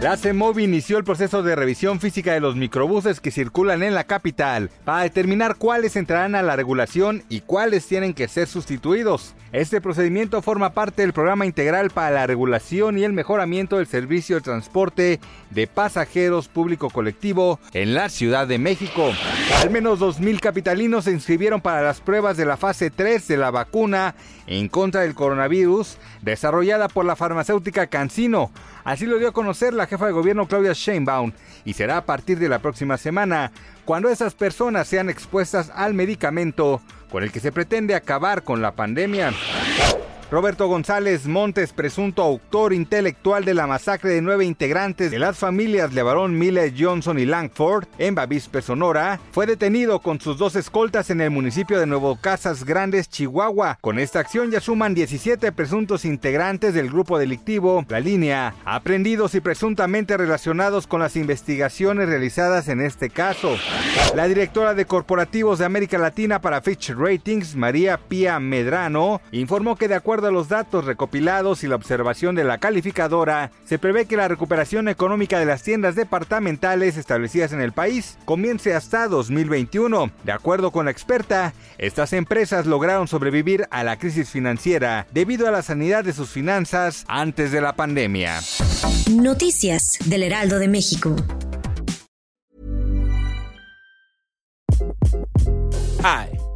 La CEMOVI inició el proceso de revisión física de los microbuses que circulan en la capital para determinar cuáles entrarán a la regulación y cuáles tienen que ser sustituidos. Este procedimiento forma parte del programa integral para la regulación y el mejoramiento del servicio de transporte de pasajeros público colectivo en la Ciudad de México. Al menos 2.000 capitalinos se inscribieron para las pruebas de la fase 3 de la vacuna en contra del coronavirus desarrollada por la farmacéutica Cancino. Así lo dio a conocer la jefa de gobierno Claudia Sheinbaum y será a partir de la próxima semana cuando esas personas sean expuestas al medicamento con el que se pretende acabar con la pandemia. Roberto González Montes, presunto autor intelectual de la masacre de nueve integrantes de las familias Levarón, Miller, Johnson y Langford en Bavispe, Sonora, fue detenido con sus dos escoltas en el municipio de Nuevo Casas Grandes, Chihuahua. Con esta acción ya suman 17 presuntos integrantes del grupo delictivo La Línea, aprendidos y presuntamente relacionados con las investigaciones realizadas en este caso. La directora de corporativos de América Latina para Fitch Ratings, María Pía Medrano, informó que de acuerdo a los datos recopilados y la observación de la calificadora, se prevé que la recuperación económica de las tiendas departamentales establecidas en el país comience hasta 2021. De acuerdo con la experta, estas empresas lograron sobrevivir a la crisis financiera debido a la sanidad de sus finanzas antes de la pandemia. Noticias del Heraldo de México. Hi.